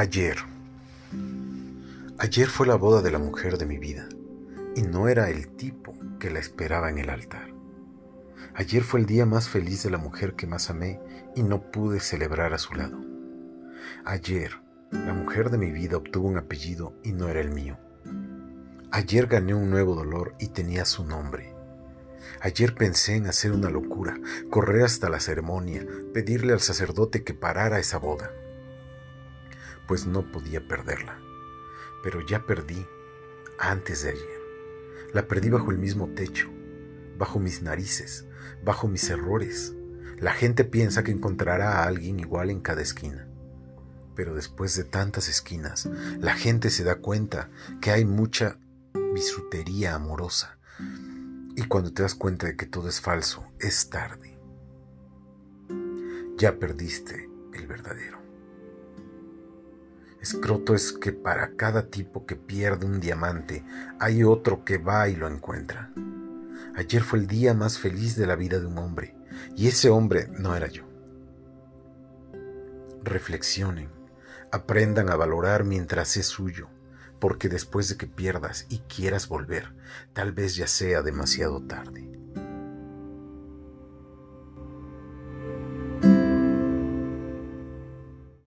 Ayer. Ayer fue la boda de la mujer de mi vida y no era el tipo que la esperaba en el altar. Ayer fue el día más feliz de la mujer que más amé y no pude celebrar a su lado. Ayer, la mujer de mi vida obtuvo un apellido y no era el mío. Ayer gané un nuevo dolor y tenía su nombre. Ayer pensé en hacer una locura, correr hasta la ceremonia, pedirle al sacerdote que parara esa boda pues no podía perderla. Pero ya perdí antes de ayer. La perdí bajo el mismo techo, bajo mis narices, bajo mis errores. La gente piensa que encontrará a alguien igual en cada esquina. Pero después de tantas esquinas, la gente se da cuenta que hay mucha bisutería amorosa. Y cuando te das cuenta de que todo es falso, es tarde. Ya perdiste el verdadero. Escroto es que para cada tipo que pierde un diamante hay otro que va y lo encuentra. Ayer fue el día más feliz de la vida de un hombre y ese hombre no era yo. Reflexionen, aprendan a valorar mientras es suyo, porque después de que pierdas y quieras volver, tal vez ya sea demasiado tarde.